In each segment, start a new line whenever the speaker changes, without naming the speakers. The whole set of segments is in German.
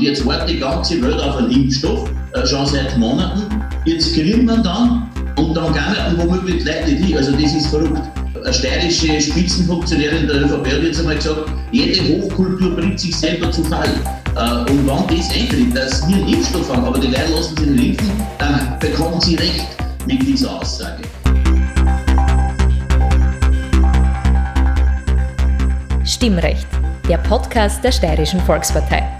Und jetzt wartet die ganze Welt auf einen Impfstoff, äh, schon seit Monaten. Jetzt kriegen wir dann und dann gehen womöglich die Leute nicht hin. Also das ist verrückt. Eine steirische Spitzenfunktionärin der ÖVP hat jetzt einmal gesagt, jede Hochkultur bringt sich selber zu Fall. Äh, und wenn das eintritt, dass wir einen Impfstoff haben, aber die Leute lassen sich nicht impfen, dann bekommen sie recht mit dieser Aussage.
Stimmrecht, der Podcast der Steirischen Volkspartei.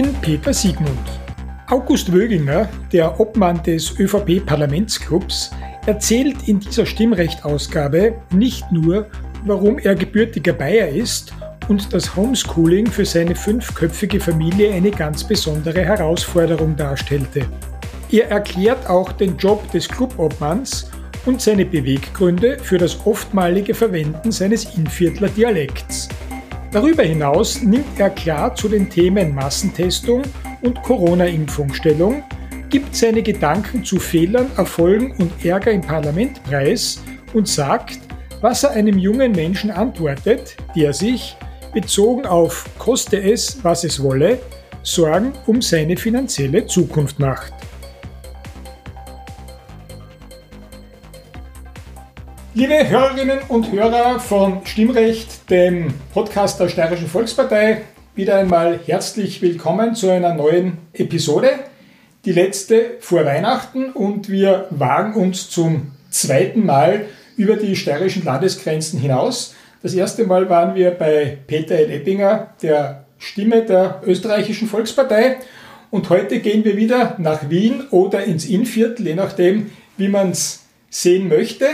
Bin Peter Siegmund. August Wöginger, der Obmann des ÖVP-Parlamentsclubs, erzählt in dieser Stimmrechtausgabe nicht nur, warum er gebürtiger Bayer ist und das Homeschooling für seine fünfköpfige Familie eine ganz besondere Herausforderung darstellte. Er erklärt auch den Job des Clubobmanns und seine Beweggründe für das oftmalige Verwenden seines Inviertler Dialekts. Darüber hinaus nimmt er klar zu den Themen Massentestung und Corona-Impfung gibt seine Gedanken zu Fehlern, Erfolgen und Ärger im Parlament preis und sagt, was er einem jungen Menschen antwortet, der sich, bezogen auf koste es, was es wolle, Sorgen um seine finanzielle Zukunft macht. Liebe Hörerinnen und Hörer von Stimmrecht, dem Podcast der Steirischen Volkspartei, wieder einmal herzlich willkommen zu einer neuen Episode. Die letzte vor Weihnachten und wir wagen uns zum zweiten Mal über die steirischen Landesgrenzen hinaus. Das erste Mal waren wir bei Peter L. Eppinger, der Stimme der österreichischen Volkspartei. Und heute gehen wir wieder nach Wien oder ins Innviertel, je nachdem, wie man es sehen möchte.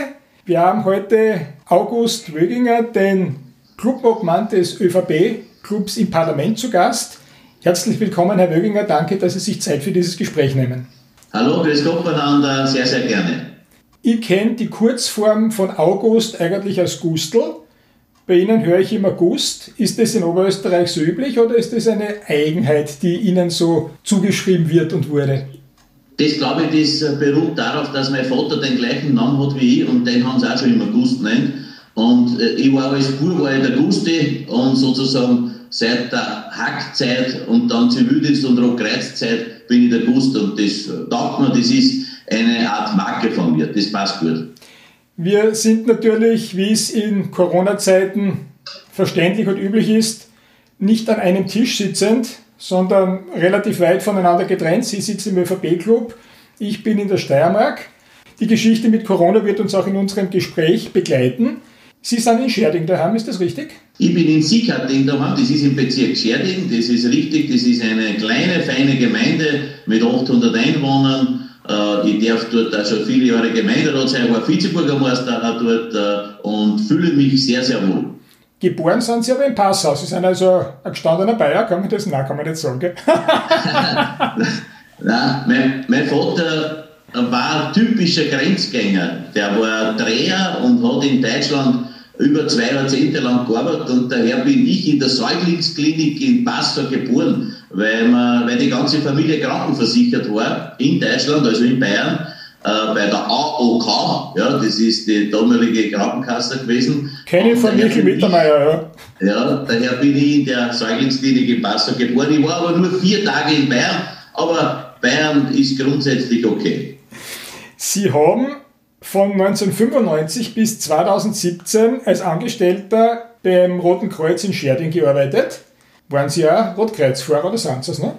Wir haben heute August Wöginger, den Clubobmann des ÖVP-Clubs im Parlament zu Gast. Herzlich willkommen, Herr Wöginger. Danke, dass Sie sich Zeit für dieses Gespräch nehmen.
Hallo, grüß Gott miteinander. Sehr, sehr gerne.
Ich kenne die Kurzform von August eigentlich als Gustl. Bei Ihnen höre ich immer Gust. Ist das in Oberösterreich so üblich oder ist das eine Eigenheit, die Ihnen so zugeschrieben wird und wurde?
Das glaube ich, das beruht darauf, dass mein Vater den gleichen Namen hat wie ich und den haben sie auch schon immer Gust nennt. Und äh, ich war als Bub war ich der Gusti und sozusagen seit der Hackzeit und dann Zivildienst und Rockkreuzzeit bin ich der Gust und das taugt mir, das ist eine Art Marke von mir, das passt gut.
Wir sind natürlich, wie es in Corona-Zeiten verständlich und üblich ist, nicht an einem Tisch sitzend, sondern relativ weit voneinander getrennt. Sie sitzen im ÖVP-Club, ich bin in der Steiermark. Die Geschichte mit Corona wird uns auch in unserem Gespräch begleiten. Sie sind in Scherding daheim, ist das richtig?
Ich bin in Sickerding daheim, das ist im Bezirk Scherding, das ist richtig, das ist eine kleine, feine Gemeinde mit 800 Einwohnern. Äh, ich darf dort auch schon viele Jahre Gemeinderat sein, war Vizebürgermeister dort äh, und fühle mich sehr, sehr wohl.
Geboren sind Sie aber in Passau. Sie sind also ein gestandener Bayer, kann man das? Nein, kann man nicht sagen. Gell?
Nein, mein, mein Vater war ein typischer Grenzgänger. Der war Dreher und hat in Deutschland über zwei Jahrzehnte lang gearbeitet und daher bin ich in der Säuglingsklinik in Passau geboren, weil, man, weil die ganze Familie krankenversichert war in Deutschland, also in Bayern, äh, bei der AOK, ja, das ist die damalige Krankenkasse gewesen.
Kenne ich von Michael Mittermeier,
ja. Ja, daher bin ich in der Säuglingsklinik in Passau geboren. Ich war aber nur vier Tage in Bayern, aber Bayern ist grundsätzlich okay.
Sie haben von 1995 bis 2017 als Angestellter beim Roten Kreuz in Scherding gearbeitet. Waren Sie ja Rotkreuzfahrer oder sind Sie es, ne?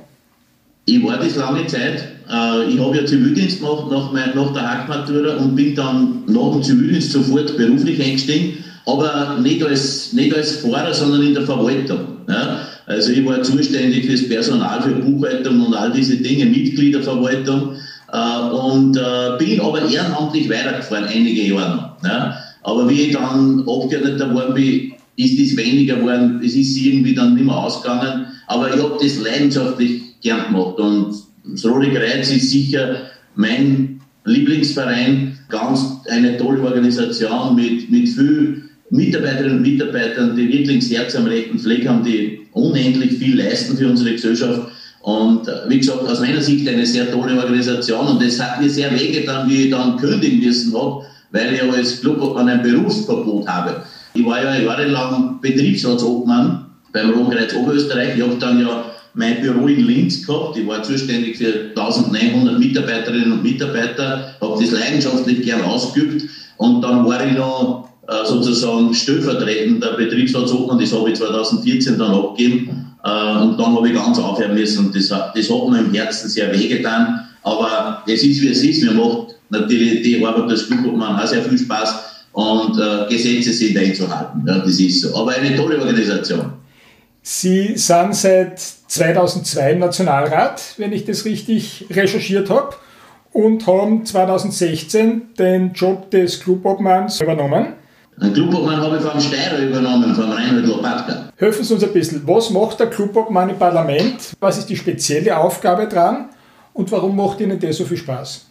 Ich war das lange Zeit. Äh, ich habe ja Zivildienst gemacht nach, mein, nach der Hackmatura und bin dann nach dem Zivildienst sofort beruflich eingestiegen, aber nicht als, nicht als Fahrer, sondern in der Verwaltung. Ja? Also ich war zuständig fürs Personal, für Buchhaltung und all diese Dinge, Mitgliederverwaltung. Äh, und äh, bin aber ehrenamtlich weitergefahren, einige Jahre noch. Ja. Aber wie ich dann Abgeordneter geworden bin, ist das weniger geworden, es ist irgendwie dann nicht mehr ausgegangen, aber ich habe das leidenschaftlich gern gemacht und das Rote Kreuz ist sicher mein Lieblingsverein, ganz eine tolle Organisation mit, mit viel Mitarbeiterinnen und Mitarbeitern, die wirklich das Herz am rechten Fleck haben, die unendlich viel leisten für unsere Gesellschaft. Und äh, wie gesagt, aus meiner Sicht eine sehr tolle Organisation. Und das hat mir sehr wehgetan, wie ich dann kündigen müssen habe, weil ich als Clubobmann ein Berufsverbot habe. Ich war ja jahrelang Betriebsratsobmann beim Rotkreuz Oberösterreich. Ich habe dann ja mein Büro in Linz gehabt. Ich war zuständig für 1900 Mitarbeiterinnen und Mitarbeiter, habe das leidenschaftlich gern ausgeübt. Und dann war ich noch äh, sozusagen stellvertretender Betriebsratsobmann. Das habe ich 2014 dann abgegeben. Äh, und dann habe ich ganz aufhören müssen. Das, das hat mir im Herzen sehr wehgetan. Aber es ist, wie es ist. Mir macht natürlich die Arbeit als Clubobmann auch sehr viel Spaß. Und äh, Gesetze sind einzuhalten. Ja, das ist so. Aber eine tolle Organisation.
Sie sind seit 2002 im Nationalrat, wenn ich das richtig recherchiert habe, und haben 2016 den Job des Clubobmanns übernommen.
Den Clubobmann habe ich vom Steirer übernommen, vom Reinhard Lopatka.
Helfen Sie uns ein bisschen. Was macht der Clubobmann im Parlament? Was ist die spezielle Aufgabe dran? Und warum macht Ihnen das so viel Spaß?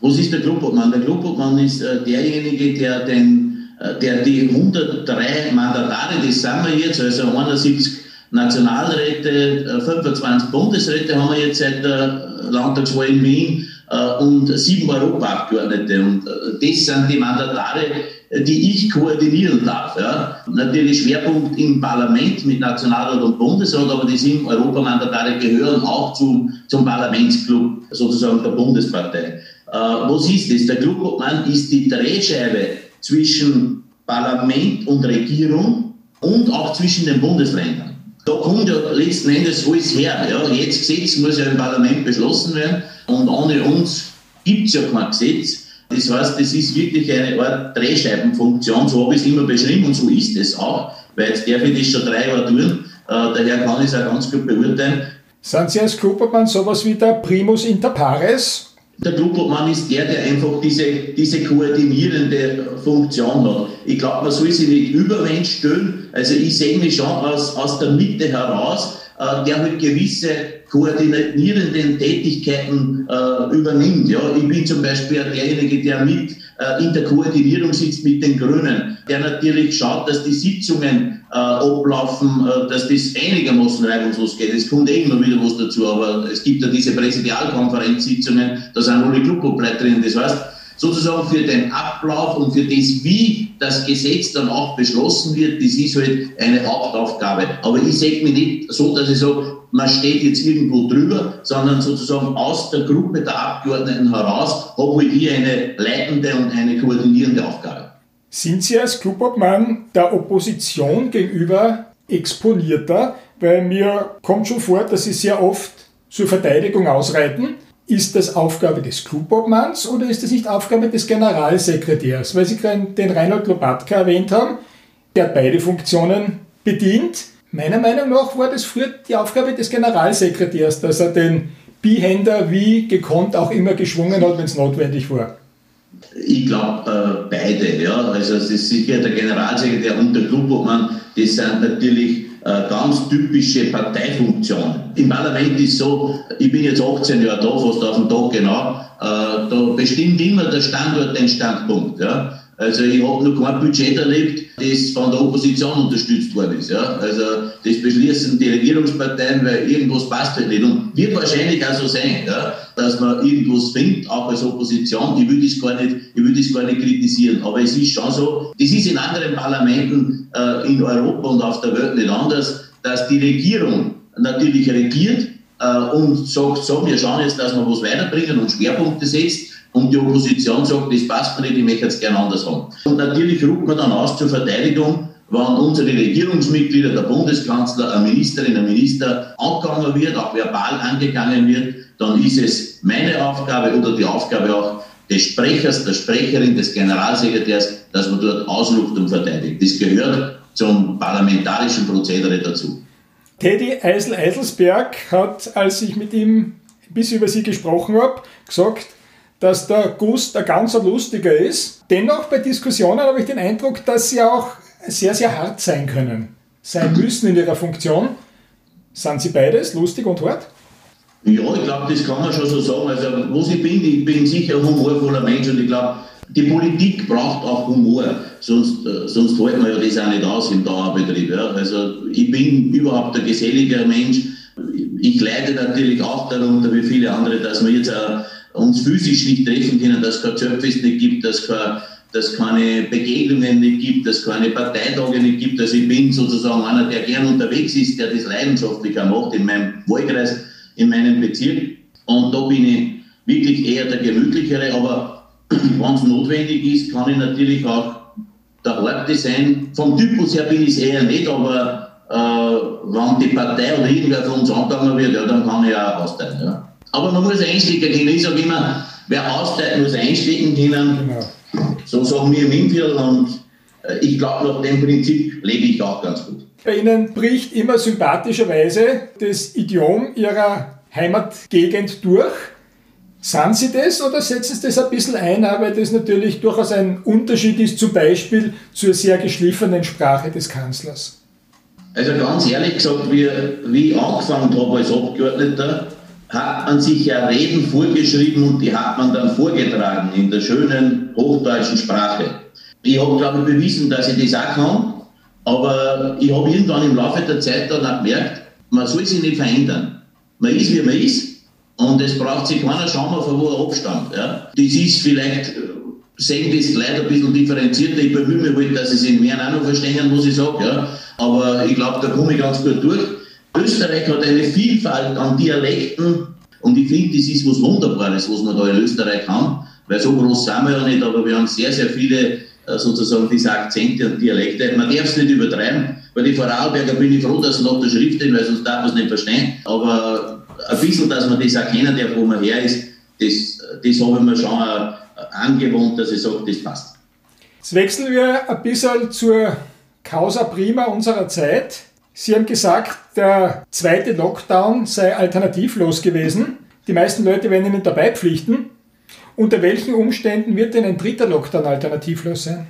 Was ist der Clubobmann? Der Clubobmann ist äh, derjenige, der den der die 103 Mandatare, das sind wir jetzt, also 71 Nationalräte, 25 äh, Bundesräte haben wir jetzt seit der Landtagswahl in Wien äh, und sieben Europaabgeordnete. Und das sind die Mandatare, die ich koordinieren darf. Ja. Natürlich Schwerpunkt im Parlament mit Nationalrat und Bundesrat, aber die sieben Europamandatare gehören auch zum, zum Parlamentsclub sozusagen der Bundespartei. Äh, was ist das? Der Clubobmann ist die Drehscheibe zwischen Parlament und Regierung und auch zwischen den Bundesländern. Da kommt ja letzten Endes alles her. Ja. Jetzt Gesetz muss ja im Parlament beschlossen werden und ohne uns gibt es ja kein Gesetz. Das heißt, das ist wirklich eine Art Drehscheibenfunktion, so habe ich es immer beschrieben und so ist es auch, weil jetzt darf ich das schon drei Jahre tun, äh, daher kann ich es auch ganz gut beurteilen.
Sind Sie als Klubobmann sowas wie der Primus inter pares?
Der Clubobmann ist der, der einfach diese, diese koordinierende Funktion hat. Ich glaube, man soll sich nicht übermensch stellen. Also ich sehe mich schon aus, aus der Mitte heraus, äh, der halt gewisse koordinierenden Tätigkeiten äh, übernimmt. Ja, ich bin zum Beispiel derjenige, der mit in der Koordinierung sitzt mit den Grünen, der natürlich schaut, dass die Sitzungen äh, ablaufen, äh, dass das einigermaßen reibungslos geht. Es kommt eh immer wieder was dazu, aber es gibt ja diese Präsidialkonferenzsitzungen, da sind alle Clubobleiter drin. Das heißt, sozusagen für den Ablauf und für das, wie das Gesetz dann auch beschlossen wird, das ist halt eine Hauptaufgabe. Aber ich sehe mich nicht so, dass ich sage, man steht jetzt irgendwo drüber, sondern sozusagen aus der Gruppe der Abgeordneten heraus ich hier eine leitende und eine koordinierende Aufgabe.
Sind Sie als Clubobmann der Opposition gegenüber exponierter? Weil mir kommt schon vor, dass Sie sehr oft zur Verteidigung ausreiten. Ist das Aufgabe des Clubobmanns oder ist das nicht Aufgabe des Generalsekretärs? Weil Sie gerade den Reinhold Lopatka erwähnt haben, der beide Funktionen bedient. Meiner Meinung nach war das früher die Aufgabe des Generalsekretärs, dass er den Bihänder wie gekonnt auch immer geschwungen hat, wenn es notwendig war.
Ich glaube äh, beide, ja. Also es ist sicher der Generalsekretär und der Clubobmann, das sind natürlich äh, ganz typische Parteifunktionen. Im Parlament ist so, ich bin jetzt 18 Jahre da, fast auf den Tag genau, äh, da bestimmt immer der Standort den Standpunkt. Ja. Also ich habe noch kein Budget erlebt, das von der Opposition unterstützt worden ist. Ja? Also das beschließen die Regierungsparteien, weil irgendwas passt halt nicht. Und wird wahrscheinlich auch so sein, ja? dass man irgendwas findet, auch als Opposition. Ich will das gar nicht, das gar nicht kritisieren. Aber es ist schon so, das ist in anderen Parlamenten äh, in Europa und auf der Welt nicht anders, dass die Regierung natürlich regiert äh, und sagt, so, wir schauen jetzt, dass wir was weiterbringen und Schwerpunkte setzt und die Opposition sagt, das passt mir nicht, ich möchte es gerne anders haben. Und natürlich ruft man dann aus zur Verteidigung, wenn unsere Regierungsmitglieder, der Bundeskanzler, eine Ministerin, ein Minister angegangen wird, auch verbal angegangen wird, dann ist es meine Aufgabe oder die Aufgabe auch des Sprechers, der Sprecherin, des Generalsekretärs, dass man dort ausruft und verteidigt. Das gehört zum parlamentarischen Prozedere dazu.
Teddy Eisel-Eiselsberg hat, als ich mit ihm bis ich über sie gesprochen habe, gesagt, dass der Gust ein ganz lustiger ist. Dennoch bei Diskussionen habe ich den Eindruck, dass sie auch sehr, sehr hart sein können, sein müssen in ihrer Funktion. Sind sie beides, lustig und hart?
Ja, ich glaube, das kann man schon so sagen. Also, was ich bin, ich bin sicher ein humorvoller Mensch und ich glaube, die Politik braucht auch Humor, sonst, äh, sonst hält man ja das auch nicht aus im Dauerbetrieb. Ja. Also ich bin überhaupt ein geselliger Mensch. Ich leide natürlich auch darunter, wie viele andere, dass wir jetzt auch uns physisch nicht treffen können, dass es kein Zöpfest nicht gibt, dass es keine Begegnungen nicht gibt, dass es keine Parteitage nicht gibt. Also ich bin sozusagen einer, der gern unterwegs ist, der das leidenschaftlich auch macht in meinem Wahlkreis, in meinem Bezirk. Und da bin ich wirklich eher der Gemütlichere, aber wenn es notwendig ist, kann ich natürlich auch der Harte sein. Vom Typus her bin ich es eher nicht, aber äh, wenn die Partei oder irgendwer von uns angegangen wird, ja, dann kann ich auch austeilen. Ja. Aber man muss einstecken können. Ich sage immer, wer austeilt, muss einstecken können. Genau. So sagen wir im Innviertel und äh, ich glaube, nach dem Prinzip lebe ich auch ganz gut.
Bei Ihnen bricht immer sympathischerweise das Idiom Ihrer Heimatgegend durch. Sind Sie das oder setzen Sie das ein bisschen ein, weil das natürlich durchaus ein Unterschied ist, zum Beispiel zur sehr geschliffenen Sprache des Kanzlers?
Also ganz ehrlich gesagt, wie, wie ich angefangen habe als Abgeordneter, hat man sich ja Reden vorgeschrieben und die hat man dann vorgetragen in der schönen hochdeutschen Sprache. Ich habe, glaube ich, bewiesen, dass ich das auch kann, aber ich habe irgendwann im Laufe der Zeit dann auch gemerkt, man soll sich nicht verändern. Man ist, wie man ist und es braucht sich keiner schauen, von wo er abstammt. Ja. Das ist vielleicht, äh, sehen das Leute ein bisschen differenzierter. Ich bemühe mich halt, dass sie es in Mähren auch noch verstehen, was ich sage. Ja. Aber ich glaube, da komme ich ganz gut durch. Österreich hat eine Vielfalt an Dialekten und ich finde, das ist was Wunderbares, was man da in Österreich haben, weil so groß sind wir ja nicht, aber wir haben sehr, sehr viele äh, sozusagen diese Akzente und Dialekte. Man darf es nicht übertreiben. Bei den Vorarlberger bin ich froh, dass sie nach der Schrift sind, weil sonst darf man es nicht verstehen. Aber ein bisschen, dass man das erkennen darf, wo man her ist, das, das habe ich mir schon angewohnt, dass ich sage, das passt.
Jetzt wechseln wir ein bisschen zur Causa Prima unserer Zeit. Sie haben gesagt, der zweite Lockdown sei alternativlos gewesen. Die meisten Leute werden Ihnen dabei pflichten. Unter welchen Umständen wird denn ein dritter Lockdown alternativlos sein?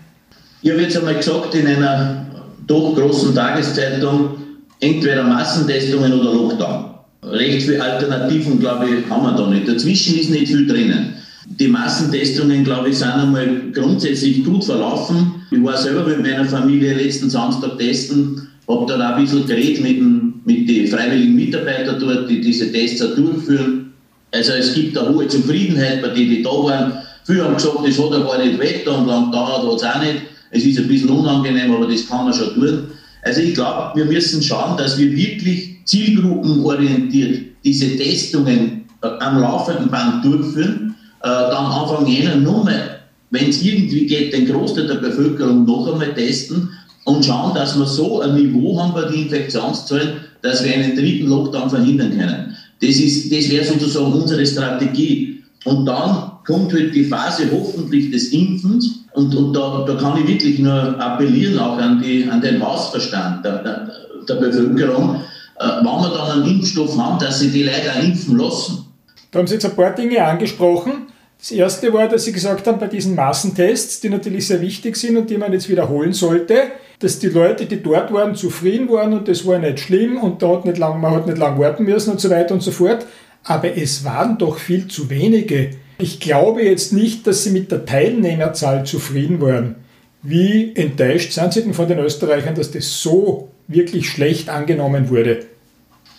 Ich habe jetzt einmal gesagt in einer doch großen Tageszeitung, entweder Massentestungen oder Lockdown recht viele Alternativen, glaube ich, haben wir da nicht. Dazwischen ist nicht viel drinnen. Die Massentestungen, glaube ich, sind einmal grundsätzlich gut verlaufen. Ich war selber mit meiner Familie letzten Samstag testen, habe dann auch ein bisschen geredet mit, dem, mit den freiwilligen Mitarbeitern dort, die diese Tests auch durchführen. Also es gibt eine hohe Zufriedenheit bei denen, die da waren. Viele haben gesagt, das hat er gar nicht weg und lang dauert es auch nicht. Es ist ein bisschen unangenehm, aber das kann man schon tun. Also ich glaube, wir müssen schauen, dass wir wirklich zielgruppenorientiert diese Testungen äh, am laufenden Band durchführen, äh, dann Anfang Jänner nochmal, wenn es irgendwie geht, den Großteil der Bevölkerung noch einmal testen und schauen, dass wir so ein Niveau haben bei den Infektionszahlen, dass wir einen dritten Lockdown verhindern können. Das, das wäre sozusagen unsere Strategie. Und dann kommt halt die Phase hoffentlich des Impfens. Und, und da, da kann ich wirklich nur appellieren auch an, die, an den Hausverstand der, der, der Bevölkerung, äh, wenn wir dann einen Impfstoff haben, dass sie die Leute auch impfen lassen.
Da haben Sie jetzt ein paar Dinge angesprochen. Das erste war, dass Sie gesagt haben, bei diesen Massentests, die natürlich sehr wichtig sind und die man jetzt wiederholen sollte, dass die Leute, die dort waren, zufrieden waren und das war nicht schlimm und da hat nicht lang, man hat nicht lange warten müssen und so weiter und so fort. Aber es waren doch viel zu wenige. Ich glaube jetzt nicht, dass Sie mit der Teilnehmerzahl zufrieden waren. Wie enttäuscht sind Sie denn von den Österreichern, dass das so wirklich schlecht angenommen wurde?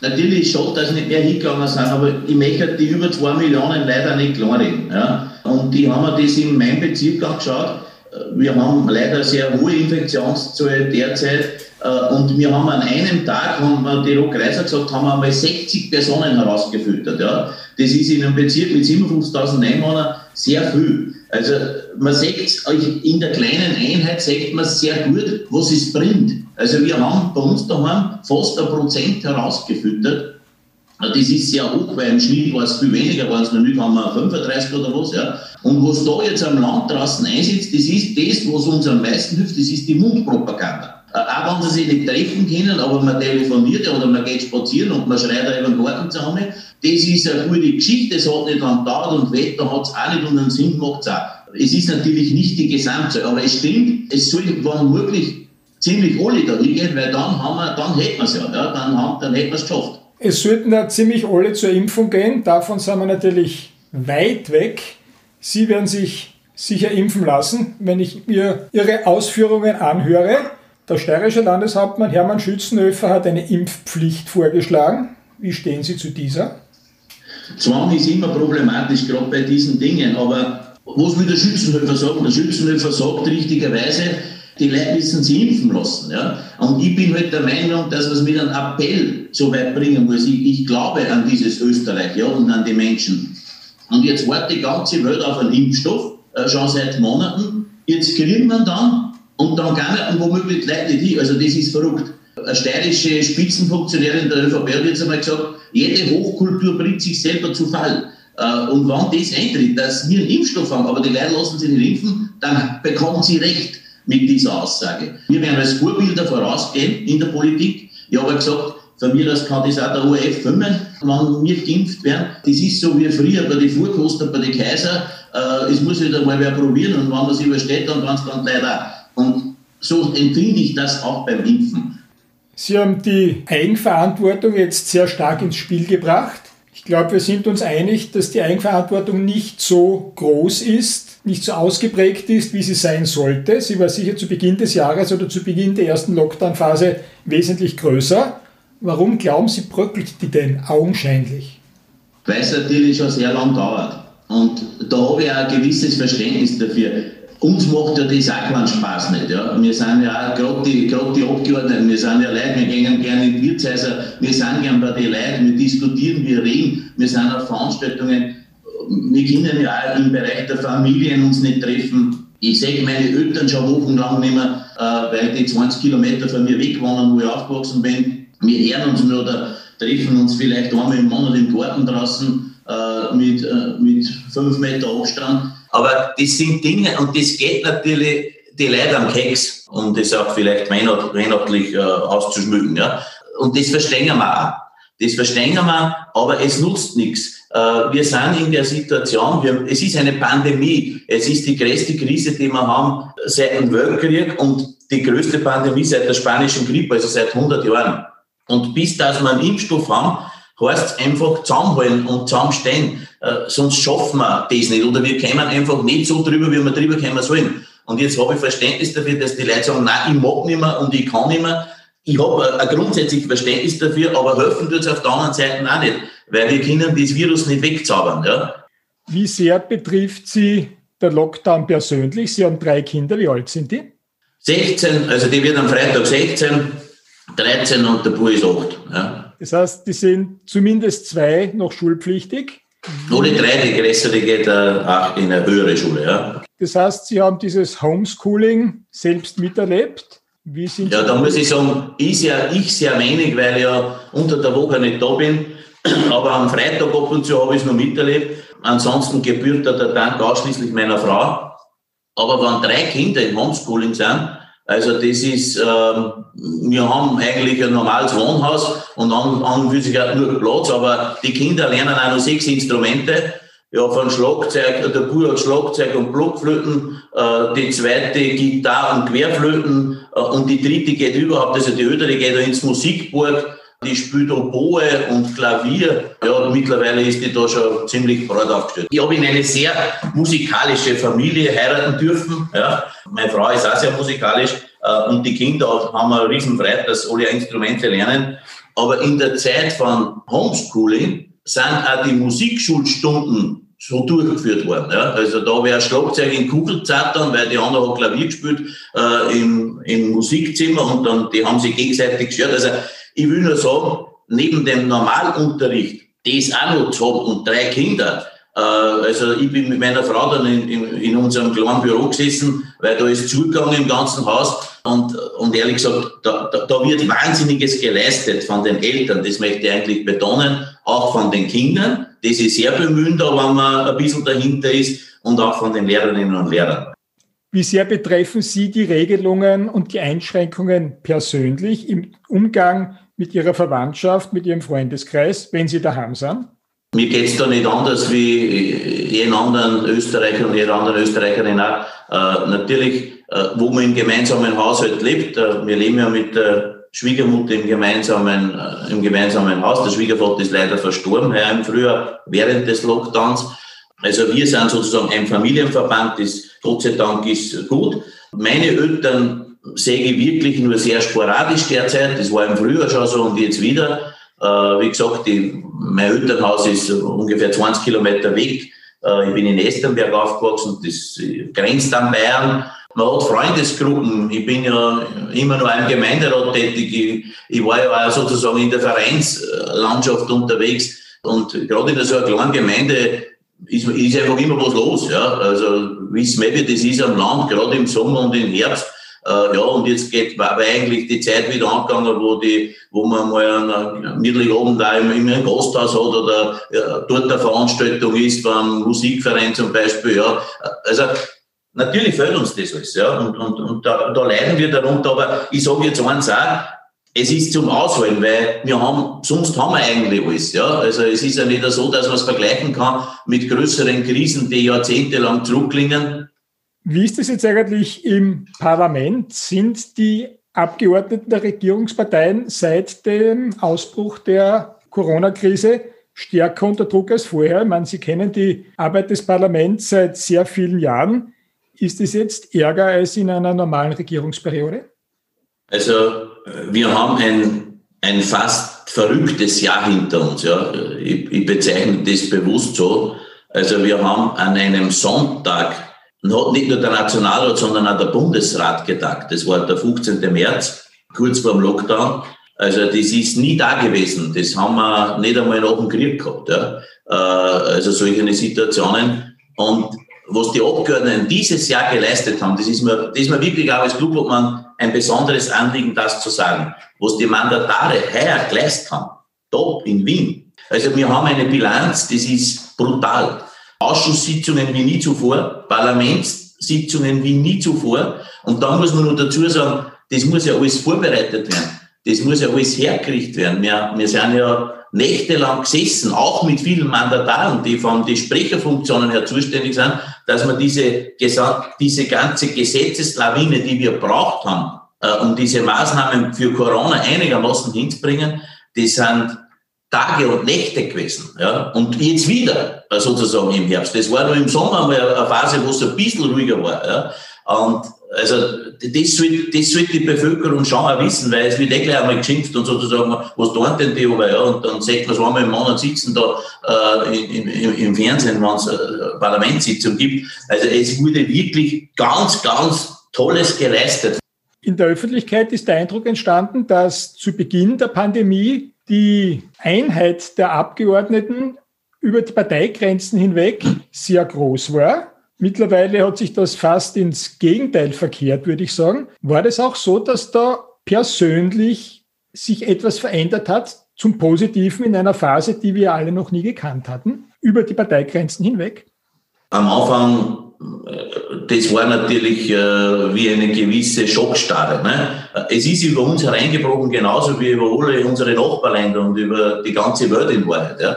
Natürlich schade, dass nicht mehr hingegangen sind, aber ich möchte die über 2 Millionen leider nicht kleinreden. Ja. Und die haben wir das in meinem Bezirk angeschaut. Wir haben leider sehr hohe Infektionszahl derzeit. Äh, und wir haben an einem Tag, haben wir die Rockreiser gesagt, haben wir einmal 60 Personen herausgefüttert. Ja. Das ist in einem Bezirk mit 57.000 Einwohnern sehr viel. Also man sieht in der kleinen Einheit sieht man sehr gut, was es bringt. Also wir haben bei uns daheim fast ein Prozent herausgefüttert. Das ist sehr hoch, weil im Schnitt war es viel weniger, waren es noch nicht, haben wir 35 oder was. Ja. Und was da jetzt am Land draußen einsetzt, das ist das, was uns am meisten hilft, das ist die Mundpropaganda. Äh, auch wenn sie sich nicht treffen können, aber man telefoniert oder man geht spazieren und man schreit da über den Garten zusammen. Das ist eine gute Geschichte, es hat nicht lang dauert und Wetter hat es auch nicht und einen Sinn macht es auch. Es ist natürlich nicht die Gesamtzahl, aber es stimmt, es soll, wann möglich, ziemlich alle da hingehen, weil dann haben wir, dann hätten wir es ja, ja dann, haben, dann hätten wir es geschafft.
Es sollten ja ziemlich alle zur Impfung gehen, davon sind wir natürlich weit weg. Sie werden sich sicher impfen lassen, wenn ich mir Ihre Ausführungen anhöre. Der steirische Landeshauptmann Hermann Schützenhöfer hat eine Impfpflicht vorgeschlagen. Wie stehen Sie zu dieser?
Zwang ist immer problematisch, gerade bei diesen Dingen. Aber was will der Schützenhöfer sagen? Der Schützenhöfer sagt richtigerweise, die Leute müssen sich impfen lassen. Ja? Und ich bin halt der Meinung, dass man es mit einem Appell so weit bringen muss. Ich, ich glaube an dieses Österreich ja, und an die Menschen. Und jetzt wartet die ganze Welt auf einen Impfstoff, äh, schon seit Monaten. Jetzt kriegt man dann und dann kann er womöglich Leute nicht hin. Also das ist verrückt. Eine steirische Spitzenfunktionärin der ÖVP hat jetzt einmal gesagt, jede Hochkultur bringt sich selber zu Fall. Äh, und wenn das eintritt, dass wir einen Impfstoff haben, aber die Leute lassen sich nicht impfen, dann bekommen sie recht mit dieser Aussage. Wir werden als Vorbilder vorausgehen in der Politik. Ich habe gesagt, von mir aus kann das auch der ORF filmen, wenn wir geimpft werden. Das ist so wie früher bei den Vorkosten, bei den Kaiser. Äh, es muss wieder mal wer probieren und wenn man es übersteht, dann kann es dann leider und so empfinde ich das auch beim Impfen.
Sie haben die Eigenverantwortung jetzt sehr stark ins Spiel gebracht. Ich glaube, wir sind uns einig, dass die Eigenverantwortung nicht so groß ist, nicht so ausgeprägt ist, wie sie sein sollte. Sie war sicher zu Beginn des Jahres oder zu Beginn der ersten Lockdown-Phase wesentlich größer. Warum glauben Sie, bröckelt die denn augenscheinlich?
Weil es natürlich schon sehr lang dauert. Und da habe ich auch ein gewisses Verständnis dafür uns macht ja das auch keinen Spaß nicht. Ja. Wir sind ja auch, gerade die, grad die Abgeordneten, wir sind ja Leute, wir gehen gerne in Wirtshäuser, wir sind gerne bei den Leuten, wir diskutieren, wir reden, wir sind auf Veranstaltungen, wir können ja auch im Bereich der Familien uns nicht treffen. Ich sehe meine Eltern schon wochenlang nicht mehr, äh, weil die 20 Kilometer von mir weg waren, wo ich aufgewachsen bin. Wir hören uns nur oder treffen uns vielleicht einmal im Monat im Garten draußen äh, mit, äh, mit fünf Meter Abstand aber das sind Dinge und das geht natürlich die Leute am Keks, um das auch vielleicht weihnachtlich äh, auszuschmücken. Ja? Und das verstehen wir auch. Das verstehen wir, aber es nutzt nichts. Äh, wir sind in der Situation, wir, es ist eine Pandemie. Es ist die größte Krise, die wir haben seit dem Weltkrieg und die größte Pandemie seit der spanischen Grippe, also seit 100 Jahren. Und bis dass wir einen Impfstoff haben, heißt es einfach zusammenhalten und zusammenstehen. Äh, sonst schaffen wir das nicht. Oder wir kommen einfach nicht so drüber, wie wir drüber kommen sollen. Und jetzt habe ich Verständnis dafür, dass die Leute sagen, nein, ich mag nicht mehr und ich kann nicht mehr. Ich habe ein grundsätzliches Verständnis dafür, aber helfen tut es auf der anderen Seite auch nicht, weil wir können das Virus nicht wegzaubern. Ja?
Wie sehr betrifft Sie der Lockdown persönlich? Sie haben drei Kinder, wie alt sind die?
16, also die wird am Freitag 16, 13 und der Bub ist 8. Ja.
Das heißt, die sind zumindest zwei noch schulpflichtig.
Nur die drei, die größere geht äh, in eine höhere Schule. Ja.
Das heißt, Sie haben dieses Homeschooling selbst miterlebt.
Wie sind ja, da muss ich sagen, ich sehr, ich sehr wenig, weil ich ja unter der Woche nicht da bin. Aber am Freitag ab und zu habe ich es noch miterlebt. Ansonsten gebührt der Dank ausschließlich meiner Frau. Aber wenn drei Kinder im Homeschooling sind, also das ist, ähm, wir haben eigentlich ein normales Wohnhaus und an, an für sich auch nur Platz, aber die Kinder lernen auch noch sechs Instrumente. Ja, von Schlagzeug, der Bub hat Schlagzeug und Blockflöten, äh, die zweite Gitarre und Querflöten äh, und die dritte geht überhaupt, also die ältere geht ins Musikburg die spielt Oboe und Klavier. Ja, mittlerweile ist die da schon ziemlich breit aufgestellt. Ich habe in eine sehr musikalische Familie heiraten dürfen. Ja. Meine Frau ist auch sehr musikalisch äh, und die Kinder haben eine riesen Freude, dass alle Instrumente lernen. Aber in der Zeit von Homeschooling sind auch die Musikschulstunden so durchgeführt worden. Ja. Also da wäre Schlagzeug in Kugelzattern, weil die andere hat Klavier gespielt äh, im, im Musikzimmer und dann die haben sich gegenseitig gestört. Also ich will nur sagen, neben dem Normalunterricht, das auch noch zu haben und drei Kinder, äh, also ich bin mit meiner Frau dann in, in, in, unserem kleinen Büro gesessen, weil da ist zugegangen im ganzen Haus und, und ehrlich gesagt, da, da, da wird Wahnsinniges geleistet von den Eltern, das möchte ich eigentlich betonen, auch von den Kindern, das ist sehr bemühend, wenn man ein bisschen dahinter ist und auch von den Lehrerinnen und Lehrern.
Wie sehr betreffen Sie die Regelungen und die Einschränkungen persönlich im Umgang mit Ihrer Verwandtschaft, mit Ihrem Freundeskreis, wenn Sie daheim sind?
Mir geht es da nicht anders wie jeden anderen Österreicher und jeder anderen Österreicherin auch. Äh, natürlich, äh, wo man im gemeinsamen Haushalt lebt, äh, wir leben ja mit der Schwiegermutter im gemeinsamen, äh, im gemeinsamen Haus. Der Schwiegervater ist leider verstorben, ja, im Frühjahr während des Lockdowns. Also wir sind sozusagen ein Familienverband, das Gott sei Dank ist gut. Meine Eltern sehe ich wirklich nur sehr sporadisch derzeit. Das war im Frühjahr schon so und jetzt wieder. Äh, wie gesagt, die, mein Elternhaus ist ungefähr 20 Kilometer weg. Äh, ich bin in Esternberg aufgewachsen, das grenzt an Bayern. Man hat Freundesgruppen. Ich bin ja immer noch im Gemeinderat tätig. Ich, war ja auch sozusagen in der Vereinslandschaft unterwegs. Und gerade in so einer kleinen Gemeinde ist, ist einfach immer was los. Ja? Also, wie es maybe das ist am Land, gerade im Sommer und im Herbst. Äh, ja, und jetzt geht, war aber eigentlich die Zeit wieder angegangen, wo die, wo man mal einen Mittelabend da immer, ein Gasthaus hat oder ja, dort eine Veranstaltung ist, beim Musikverein zum Beispiel, ja. Also, natürlich fehlt uns das alles, ja. Und, und, und da, da leiden wir darunter, aber ich sage jetzt eins auch, es ist zum Ausholen, weil wir haben, sonst haben wir eigentlich alles, ja. Also es ist ja nicht so, dass man es vergleichen kann mit größeren Krisen, die jahrzehntelang zurückklingen.
Wie ist es jetzt eigentlich im Parlament? Sind die Abgeordneten der Regierungsparteien seit dem Ausbruch der Corona-Krise stärker unter Druck als vorher? Ich meine, Sie kennen die Arbeit des Parlaments seit sehr vielen Jahren. Ist es jetzt ärger als in einer normalen Regierungsperiode?
Also wir haben ein, ein fast verrücktes Jahr hinter uns. Ja. Ich, ich bezeichne das bewusst so. Also wir haben an einem Sonntag hat nicht nur der Nationalrat, sondern auch der Bundesrat gedacht. Das war der 15. März, kurz vor dem Lockdown. Also das ist nie da gewesen. Das haben wir nicht einmal nach dem Krieg gehabt. Ja. Äh, also solche Situationen. Und was die Abgeordneten dieses Jahr geleistet haben, das ist mir, das ist mir wirklich auch als Clubobmann ein besonderes Anliegen, das zu sagen. Was die Mandatare heuer geleistet haben, top in Wien. Also wir haben eine Bilanz, das ist brutal. Ausschusssitzungen wie nie zuvor, Parlamentssitzungen wie nie zuvor. Und dann muss man noch dazu sagen, das muss ja alles vorbereitet werden. Das muss ja alles hergerichtet werden. Wir, wir sind ja nächtelang gesessen, auch mit vielen Mandataren, die von den Sprecherfunktionen her zuständig sind, dass wir diese, diese ganze Gesetzeslawine, die wir braucht haben, äh, um diese Maßnahmen für Corona einigermaßen hinzubringen, die sind Tage und Nächte gewesen. Ja? Und jetzt wieder äh, sozusagen im Herbst. Das war nur im Sommer mal eine Phase, wo es ein bisschen ruhiger war. Ja? Und also das sollte, das sollte die Bevölkerung schon auch wissen, weil es wird eh gleich einmal geschimpft und sozusagen, was tun denn die aber, ja, und dann sieht man so einmal im Monat sitzen da äh, im, im, im Fernsehen, wenn es äh, Parlamentssitzung gibt. Also es wurde wirklich ganz, ganz Tolles geleistet.
In der Öffentlichkeit ist der Eindruck entstanden, dass zu Beginn der Pandemie die Einheit der Abgeordneten über die Parteigrenzen hinweg sehr groß war Mittlerweile hat sich das fast ins Gegenteil verkehrt, würde ich sagen. War das auch so, dass da persönlich sich etwas verändert hat zum Positiven in einer Phase, die wir alle noch nie gekannt hatten, über die Parteigrenzen hinweg?
Am Anfang, das war natürlich äh, wie eine gewisse Schockstarre. Ne? Es ist über uns hereingebrochen, genauso wie über alle unsere Nachbarländer und über die ganze Welt in Wahrheit. Ja?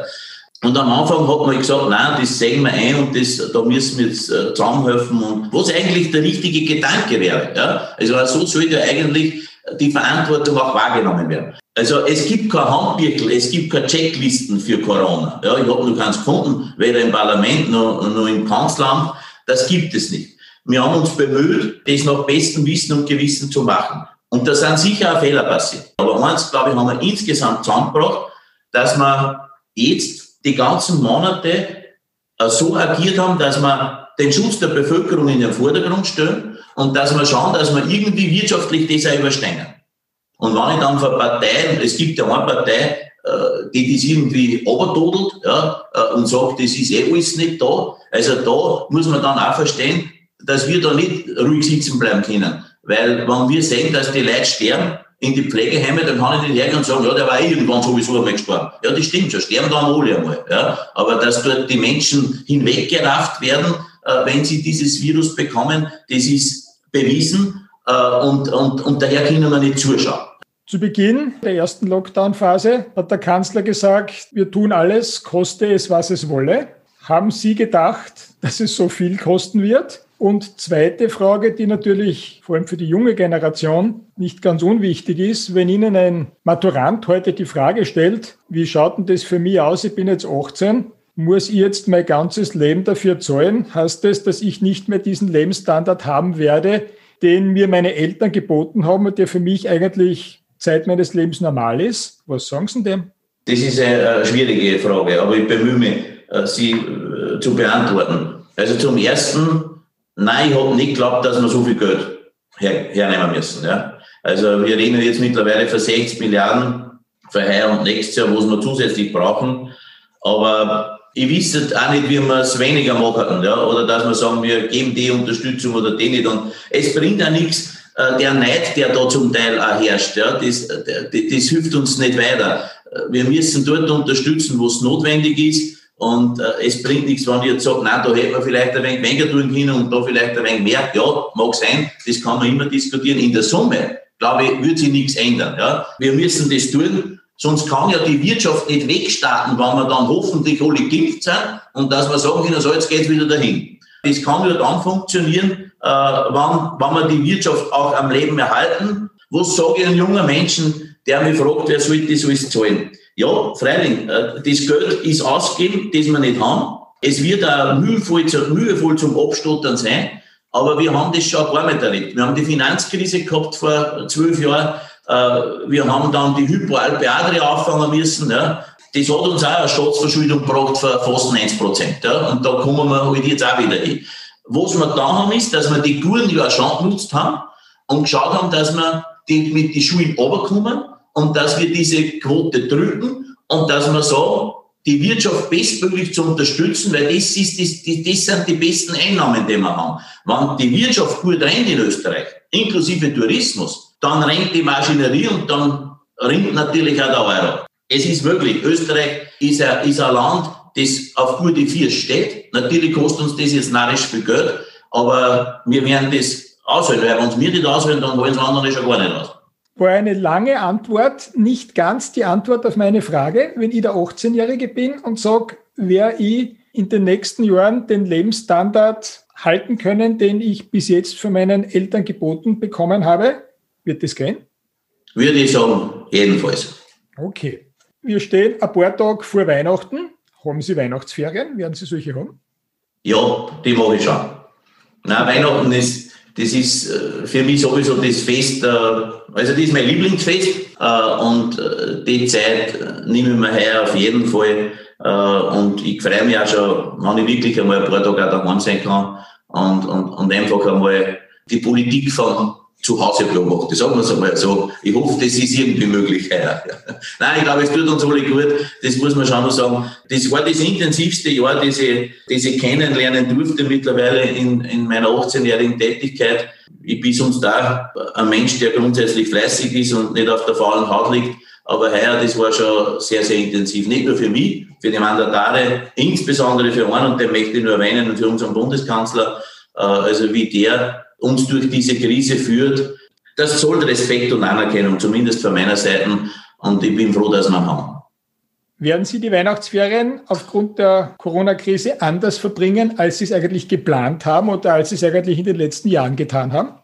Und am Anfang hat man gesagt, nein, das sehen wir ein und das, da müssen wir jetzt äh, zusammenhelfen und was eigentlich der richtige Gedanke wäre. Ja? Also so sollte eigentlich die Verantwortung auch wahrgenommen werden. Also es gibt kein Handbüchel, es gibt keine Checklisten für Corona. Ja, ich habe noch keins gefunden, weder im Parlament noch, noch im Kanzleramt. Das gibt es nicht. Wir haben uns bemüht, das nach bestem Wissen und Gewissen zu machen. Und da sind sicher auch Fehler passiert. Aber eins, glaube ich, haben wir insgesamt zusammengebracht, dass wir jetzt die ganzen Monate äh, so agiert haben, dass wir den Schutz der Bevölkerung in den Vordergrund stellen und dass wir schauen, dass wir irgendwie wirtschaftlich das auch überstehen. Und wenn ich dann von Parteien, es gibt ja eine Partei, die das irgendwie obertodelt ja, äh, und sagt, das ist eh alles nicht da. Also da muss man dann auch verstehen, dass wir da nicht ruhig sitzen bleiben können. Weil wenn wir sehen, dass die Leute sterben, in die Pflegeheime, dann kann ich nicht hergehen und sagen, ja, der war irgendwann sowieso einmal gestorben. Ja, das stimmt schon, sterben dann alle einmal. Ja. Aber dass dort die Menschen hinweggerafft werden, äh, wenn sie dieses Virus bekommen. Das ist bewiesen äh, und, und, und daher können wir nicht zuschauen.
Zu Beginn der ersten Lockdown-Phase hat der Kanzler gesagt, wir tun alles, koste es, was es wolle. Haben Sie gedacht, dass es so viel kosten wird? Und zweite Frage, die natürlich vor allem für die junge Generation nicht ganz unwichtig ist, wenn Ihnen ein Maturant heute die Frage stellt, wie schaut denn das für mich aus, ich bin jetzt 18, muss ich jetzt mein ganzes Leben dafür zahlen? Heißt das, dass ich nicht mehr diesen Lebensstandard haben werde, den mir meine Eltern geboten haben und der für mich eigentlich Zeit meines Lebens normal ist? Was sagen Sie dem?
Das ist eine schwierige Frage, aber ich bemühe mich, äh, sie äh, zu beantworten. Also zum Ersten, Nein, ich habe nicht geglaubt, dass wir so viel Geld her, hernehmen müssen. Ja. Also wir reden jetzt mittlerweile für 60 Milliarden für heuer und nächstes Jahr, was wir zusätzlich brauchen. Aber ich wüsste auch nicht, wie wir es weniger machen. Ja. Oder dass wir sagen, wir geben die Unterstützung oder die nicht. Und es bringt auch nichts, der Neid, der da zum Teil auch herrscht. Ja. Das, das, hilft uns nicht weiter. Wir müssen dort unterstützen, wo es notwendig ist. Und äh, es bringt nichts, wenn ich jetzt sage, nein, da hätte man vielleicht ein wenig weniger tun können und da vielleicht ein wenig mehr. Ja, mag sein, das kann man immer diskutieren. In der Summe, glaube ich, wird sich nichts ändern. Ja? Wir müssen das tun, sonst kann ja die Wirtschaft nicht wegstarten, wenn wir dann hoffentlich alle geimpft sind und dass wir sagen können, so, jetzt geht's wieder dahin. Das kann nur dann funktionieren, äh, wenn, wenn wir die Wirtschaft auch am Leben erhalten. Was sage ich einem jungen Menschen, der mich fragt, wer soll das alles zahlen? Ja, freilich, äh, das Geld ist ausgegeben, das wir nicht haben. Es wird auch mühevoll, mühevoll zum Abstottern sein, aber wir haben das schon gar nicht erlebt. Wir haben die Finanzkrise gehabt vor zwölf Jahren. Äh, wir haben dann die Hypoalpe Adria auffangen müssen. Das hat uns auch eine Staatsverschuldung gebracht von fast 90 Prozent. Und da kommen wir halt jetzt auch wieder hin. Was wir da haben, ist, dass wir die guten Jahre schon genutzt haben und geschaut haben, dass wir die, mit den Schulen runterkommen und dass wir diese Quote drücken und dass wir sagen, die Wirtschaft bestmöglich zu unterstützen, weil das, ist, das, das sind die besten Einnahmen, die wir haben. Wenn die Wirtschaft gut rennt in Österreich, inklusive Tourismus, dann rennt die Maschinerie und dann rennt natürlich auch der Euro. Es ist möglich. Österreich ist ein, ist ein Land, das auf gute Vier steht. Natürlich kostet uns das jetzt narrisch viel Geld, aber wir werden das auswählen, weil wenn uns wir nicht auswählen, dann wollen es andere schon gar nicht aus
war eine lange Antwort, nicht ganz die Antwort auf meine Frage. Wenn ich der 18-Jährige bin und sage, wer ich in den nächsten Jahren den Lebensstandard halten können, den ich bis jetzt von meinen Eltern geboten bekommen habe, wird das gehen?
Würde ich sagen, jedenfalls.
Okay. Wir stehen ein paar Tage vor Weihnachten. Haben Sie Weihnachtsferien? Werden Sie solche haben?
Ja, die mache ich schon. Nein, Weihnachten ist das ist äh, für mich sowieso das Fest, äh, also das ist mein Lieblingsfest äh, und die Zeit nehme ich mir heuer auf jeden Fall und ich freue mich auch schon, wenn ich wirklich einmal ein paar Tage auch daheim sein kann und, und, und einfach einmal die Politik von zu Hause beobachte. Sagen wir es einmal so. Ich hoffe, das ist irgendwie möglich heuer. Nein, ich glaube, es tut uns alle gut. Das muss man schon noch sagen. Das war das intensivste Jahr, das ich, das ich kennenlernen durfte mittlerweile in, in meiner 18-jährigen Tätigkeit. Ich bin sonst da ein Mensch, der grundsätzlich fleißig ist und nicht auf der faulen Haut liegt. Aber heuer, das war schon sehr, sehr intensiv. Nicht nur für mich, für die Mandatare, insbesondere für einen, und den möchte ich nur erwähnen, und für unseren Bundeskanzler, äh, also wie der uns durch diese Krise führt. Das soll Respekt und Anerkennung, zumindest von meiner Seite. Und ich bin froh, dass wir haben.
Werden Sie die Weihnachtsferien aufgrund der Corona-Krise anders verbringen, als Sie es eigentlich geplant haben oder als Sie es eigentlich in den letzten Jahren getan haben?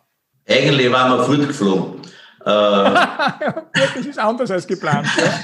Eigentlich waren wir fortgeflogen.
Äh, das ist anders als geplant. Ja?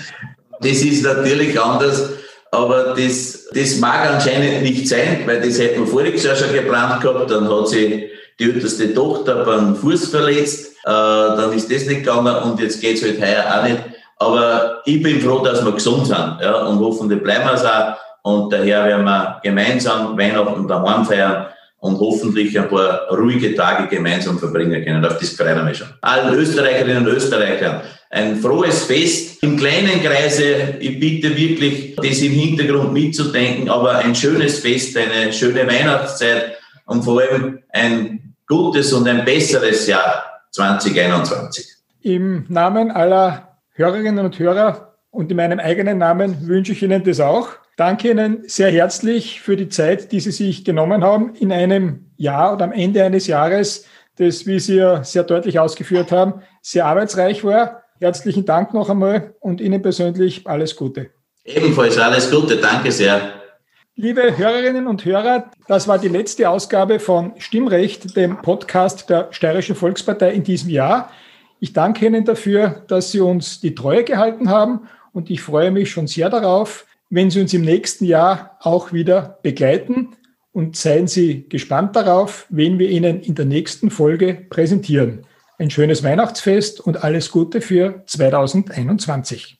Das ist natürlich anders, aber das, das mag anscheinend nicht sein, weil das hätten wir voriges Jahr schon geplant gehabt. Dann hat sie die älteste Tochter beim Fuß verletzt, äh, dann ist das nicht gegangen und jetzt geht's halt heuer auch nicht. Aber ich bin froh, dass wir gesund sind ja, und hoffentlich bleiben wir es auch. Und daher werden wir gemeinsam Weihnachten daheim feiern und hoffentlich ein paar ruhige Tage gemeinsam verbringen können. Auf das freuen wir schon. Allen Österreicherinnen und Österreichern ein frohes Fest im kleinen Kreise. Ich bitte wirklich, das im Hintergrund mitzudenken, aber ein schönes Fest, eine schöne Weihnachtszeit und vor allem ein gutes und ein besseres Jahr 2021.
Im Namen aller Hörerinnen und Hörer und in meinem eigenen Namen wünsche ich Ihnen das auch. danke Ihnen sehr herzlich für die Zeit, die Sie sich genommen haben in einem Jahr oder am Ende eines Jahres, das, wie Sie ja sehr deutlich ausgeführt haben, sehr arbeitsreich war. Herzlichen Dank noch einmal und Ihnen persönlich alles Gute.
Ebenfalls alles Gute, danke sehr.
Liebe Hörerinnen und Hörer, das war die letzte Ausgabe von Stimmrecht, dem Podcast der Steirischen Volkspartei in diesem Jahr. Ich danke Ihnen dafür, dass Sie uns die Treue gehalten haben und ich freue mich schon sehr darauf, wenn Sie uns im nächsten Jahr auch wieder begleiten und seien Sie gespannt darauf, wen wir Ihnen in der nächsten Folge präsentieren. Ein schönes Weihnachtsfest und alles Gute für 2021.